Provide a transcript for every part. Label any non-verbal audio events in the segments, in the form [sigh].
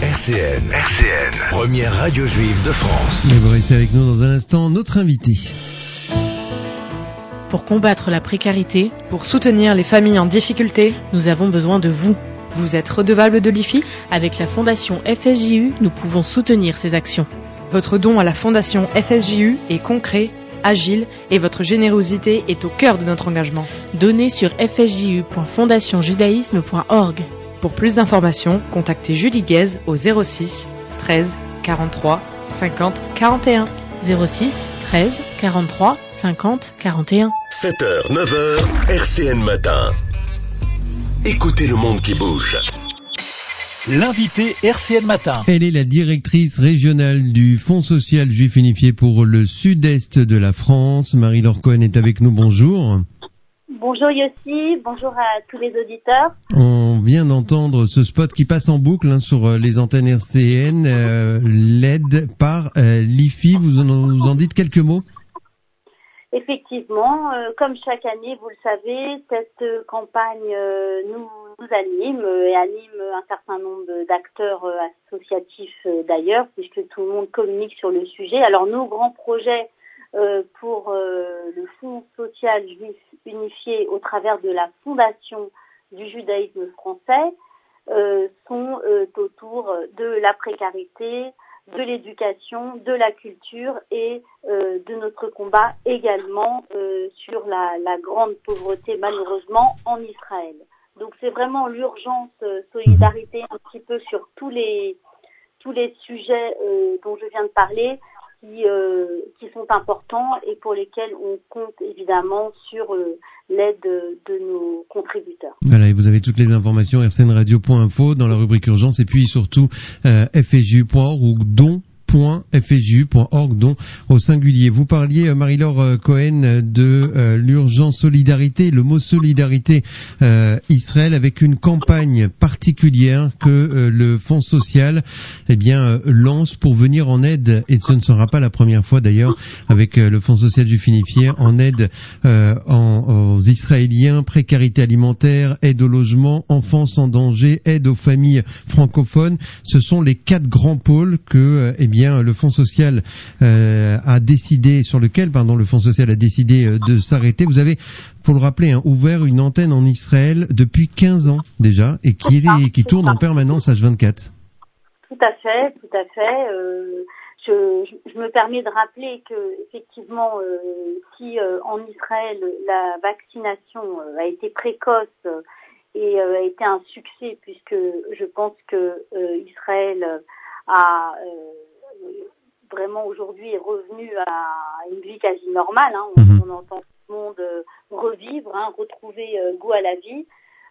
RCN, RCN, première radio juive de France. Et vous restez avec nous dans un instant, notre invité. Pour combattre la précarité, pour soutenir les familles en difficulté, nous avons besoin de vous. Vous êtes redevable de l'IFI Avec la fondation FSJU, nous pouvons soutenir ces actions. Votre don à la fondation FSJU est concret, agile et votre générosité est au cœur de notre engagement. Donnez sur fsju.fondationjudaïsme.org. Pour plus d'informations, contactez Julie Guez au 06 13 43 50 41. 06 13 43 50 41. 7h, 9h, RCN Matin. Écoutez le monde qui bouge. L'invité RCN Matin. Elle est la directrice régionale du Fonds social juif unifié pour le sud-est de la France. Marie-Laure Cohen est avec nous. Bonjour. Bonjour Yossi, bonjour à tous les auditeurs. On vient d'entendre ce spot qui passe en boucle hein, sur euh, les antennes RCN, euh, l'aide par euh, l'IFI. Vous en, en dites quelques mots? Effectivement, comme chaque année, vous le savez, cette campagne nous, nous anime et anime un certain nombre d'acteurs associatifs d'ailleurs, puisque tout le monde communique sur le sujet. Alors nos grands projets pour le Fonds social juif unifié au travers de la Fondation du judaïsme français sont autour de la précarité, de l'éducation, de la culture et euh, de notre combat également euh, sur la, la, grande pauvreté malheureusement en Israël. Donc c'est vraiment l'urgence euh, solidarité un petit peu sur tous les tous les sujets dont je viens de parler qui, euh, qui sont importants et pour lesquels on compte évidemment sur euh, l'aide de, nos contributeurs. Voilà, et vous avez toutes les informations rcnradio.info dans la rubrique urgence et puis surtout euh, fju.org ou don dont au singulier. Vous parliez, euh, Marie-Laure euh, Cohen, de euh, l'urgence solidarité, le mot solidarité Israël avec une campagne particulière que le Fonds social eh bien lance pour venir en aide et ce ne sera pas la première fois d'ailleurs avec le Fonds social du Finifié en aide aux Israéliens, précarité alimentaire, aide au logement, enfance en danger, aide aux familles francophones. Ce sont les quatre grands pôles que eh bien bien le Fonds social euh, a décidé, sur lequel pardon le Fonds social a décidé euh, de s'arrêter. Vous avez, faut le rappeler, hein, ouvert une antenne en Israël depuis 15 ans déjà et qui, est, qui tourne en permanence H24. Tout à fait, tout à fait. Euh, je, je, me permets de rappeler que effectivement, euh, si euh, en Israël la vaccination a été précoce et a été un succès, puisque je pense que Israël a vraiment aujourd'hui est revenu à une vie quasi normale. Hein. On, mhm. on, entend tout le monde euh, revivre, hein, retrouver euh, goût à la vie.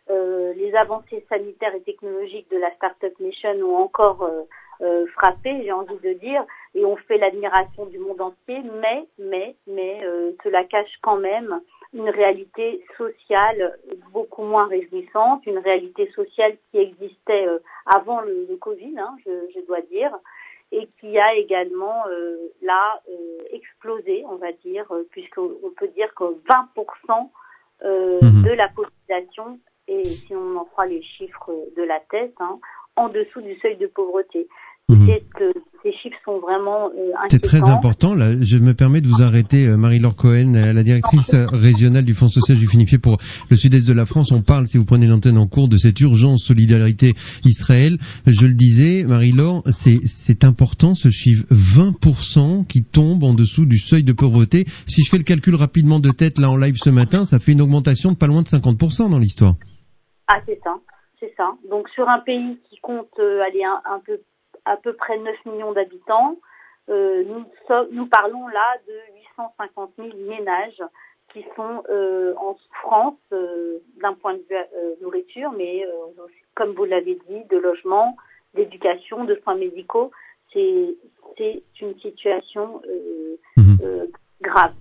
Euh, les avancées sanitaires et technologiques de la Startup Nation ont encore euh, euh, frappé, j'ai envie de dire, et ont fait l'admiration du monde entier, mais, mais, mais cela cache quand même une réalité sociale beaucoup moins réjouissante, une réalité sociale qui existait avant le, le Covid, hein, je, je, dois dire, et qui a également euh, là euh, explosé, on va dire, euh, puisqu'on peut dire que 20% euh, mhm. de la population, et si on en croit les chiffres de la tête, hein, en dessous du seuil de pauvreté. Mhm. Que ces chiffres sont vraiment euh, C'est très important. Là, je me permets de vous arrêter, euh, Marie-Laure Cohen, euh, la directrice régionale du Fonds social du Finifié pour le sud-est de la France. On parle, si vous prenez l'antenne en cours, de cette urgence solidarité Israël. Je le disais, Marie-Laure, c'est important ce chiffre 20% qui tombe en dessous du seuil de pauvreté. Si je fais le calcul rapidement de tête là en live ce matin, ça fait une augmentation de pas loin de 50% dans l'histoire. Ah, c'est ça. C'est ça. Donc sur un pays qui compte aller un, un peu à peu près 9 millions d'habitants. Euh, nous, nous, parlons là de 850 000 ménages qui sont euh, en souffrance euh, d'un point de vue euh, nourriture, mais euh, comme vous l'avez dit, de logement, d'éducation, de soins médicaux. C'est une situation mmh. grave.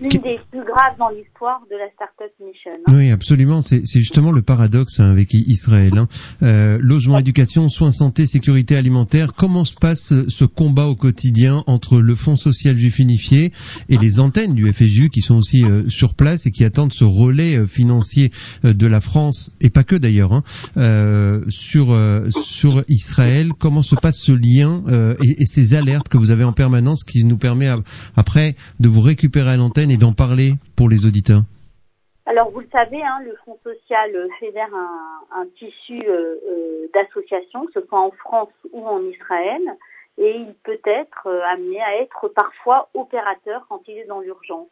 Mmh. Une des plus graves dans l'histoire de la Startup Mission. hein. Oui, absolument. C'est justement le paradoxe hein, avec Israël. hein. Euh, logement, éducation, soins, santé, sécurité alimentaire. Comment se passe ce- combat au quotidien entre le Fonds social juif unifié et les antennes du FSJU qui sont aussi euh, sur place et qui attendent ce relais euh, financier euh, de la France et pas que d'ailleurs hein, euh, sur euh, sur Israël. Comment se passe ce lien euh, et, et ces alertes que vous avez en permanence qui nous permet à- après de vous récupérer à l'antenne et d'en parler pour les auditeurs. Alors vous le savez, hein, le Fonds social euh, fédère un, un tissu euh, euh, d'associations, que ce soit en France ou en Israël, et il peut être amené à être parfois opérateur quand il est dans l'urgence.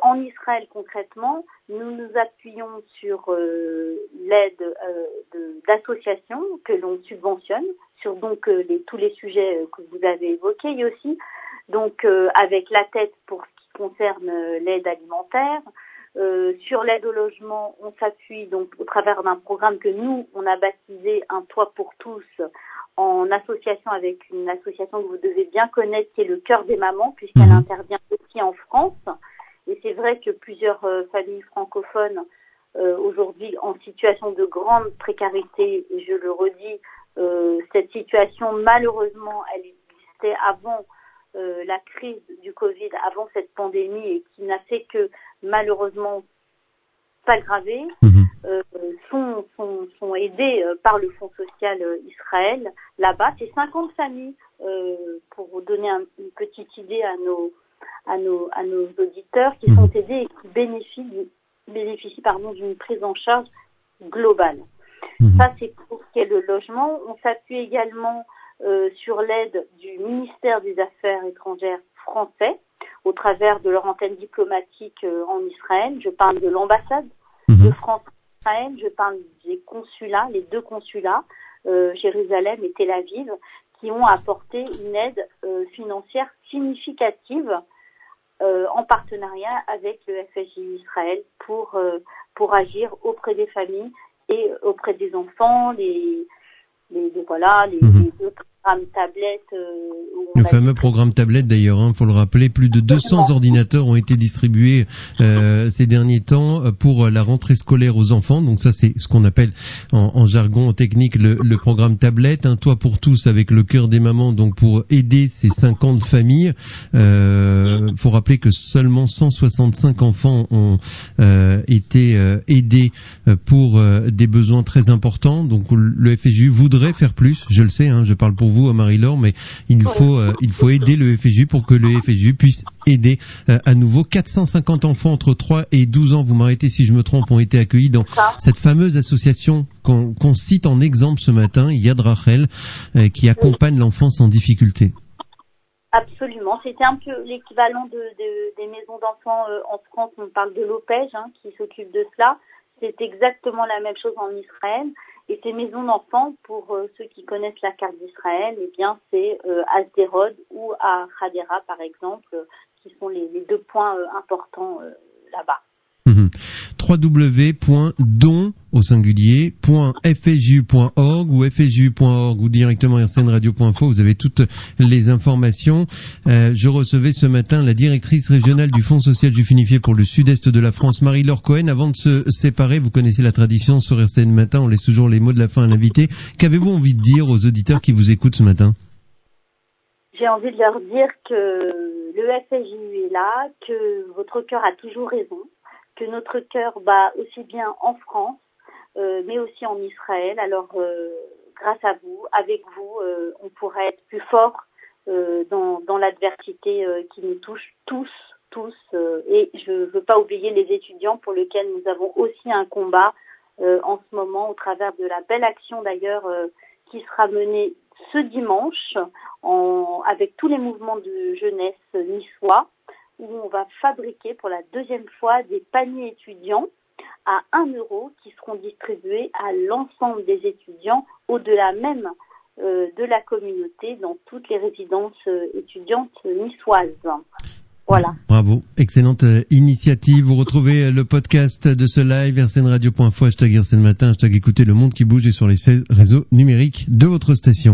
En Israël concrètement, nous nous appuyons sur l'aide de- d'associations que l'on subventionne sur donc tous les sujets que vous avez évoqués, aussi donc avec la tête pour concerne euh, l'aide alimentaire. Euh, sur l'aide au logement, on s'appuie donc au travers d'un programme que nous, on a baptisé Un toit pour tous en association avec une association que vous devez bien connaître qui est le Cœur des mamans puisqu'elle Mhm. intervient aussi en France. Et c'est vrai que plusieurs euh, familles francophones euh, aujourd'hui en situation de grande précarité, et je le redis, euh, cette situation malheureusement elle existait avant euh, la crise du Covid, avant cette pandémie et qui n'a fait que malheureusement s'aggraver, Mhm. euh, sont, sont, sont aidés euh, par le Fonds social euh, Israël là-bas. C'est 50 familles, euh, pour vous donner un- une petite idée à nos, à nos, à nos auditeurs, qui Mhm. sont aidés et qui bénéficient, bénéficient pardon, d'une prise en charge globale. Mhm. Ça, c'est pour ce qui est le logement. On s'appuie également euh, sur l'aide du ministère des Affaires étrangères français au travers de leur antenne diplomatique euh, en Israël. Je parle de l'ambassade de Mhm. France en Israël, je parle des consulats, les deux consulats, euh, Jérusalem et Tel Aviv, qui ont apporté une aide euh, financière significative euh, en partenariat avec le FSJ Israël pour, euh, pour agir auprès des familles et auprès des enfants, les, les, les- voilà, les, Mhm. Euh, Le fameux programme tablette d'ailleurs, hein, faut le rappeler, plus de 200 ordinateurs ont été distribués euh, [laughs] ces derniers temps euh, pour la rentrée scolaire aux enfants. Donc ça c'est ce qu'on appelle en, en jargon technique le, le programme tablette. Un toit pour tous avec le cœur des mamans, donc pour aider ces 50 familles. Euh, faut rappeler que seulement 165 enfants ont euh, été euh, aidés euh, pour euh, des besoins très importants. Donc le FSU voudrait faire plus. Je le sais, hein, je parle pour vous, Marie-Laure, mais il faut euh, il faut aider le FSU pour que le FSU puisse aider euh, à nouveau 450 enfants entre 3 et 12 ans. Vous m'arrêtez si je me trompe, ont été accueillis dans cette fameuse association qu'on cite en exemple ce matin, Yad Rachel, euh, qui accompagne l'enfance en difficulté. Absolument. C'était un peu l'équivalent de, de- des maisons d'enfants en France. On parle de l'OPEJ hein, qui s'occupe de cela. C'est exactement la même chose en Israël. Et ces maisons d'enfants, pour euh, ceux qui connaissent la carte d'Israël, eh bien c'est euh, à ou à Hadera par exemple, euh, qui sont les, deux points euh, importants là-bas. Mhm. www.don au singulier .fju.org ou fju.org ou directement rcnradio.info vous avez toutes les informations. Euh, je recevais ce matin la directrice régionale du Fonds social unifié pour le sud-est de la France Marie-Laure Cohen. Avant de se séparer vous connaissez la tradition sur RCN matin. On laisse toujours les mots de la fin à l'invité. Qu'avez-vous envie de dire aux auditeurs qui vous écoutent ce matin? J'ai envie de leur dire que le FSJU est là, que votre cœur a toujours raison, que notre cœur bat aussi bien en France, euh, mais aussi en Israël. Alors, euh, grâce à vous, avec vous, euh, on pourra être plus fort euh, dans, dans l'adversité euh, qui nous touche tous, tous. euh, et je ne veux pas oublier les étudiants pour lesquels nous avons aussi un combat en ce moment au travers de la belle action d'ailleurs qui sera menée ce dimanche en, avec tous les mouvements de jeunesse niçois, où on va fabriquer pour la deuxième fois des paniers étudiants à 1 euro qui seront distribués à l'ensemble des étudiants, au-delà même euh, de la communauté, dans toutes les résidences euh, étudiantes niçoises. Voilà. Bravo, excellente euh, initiative. Vous retrouvez le podcast de ce live rcnradio.info, hashtag RCN Matin, hashtag écoutez le monde qui bouge et sur les 16 réseaux numériques de votre station.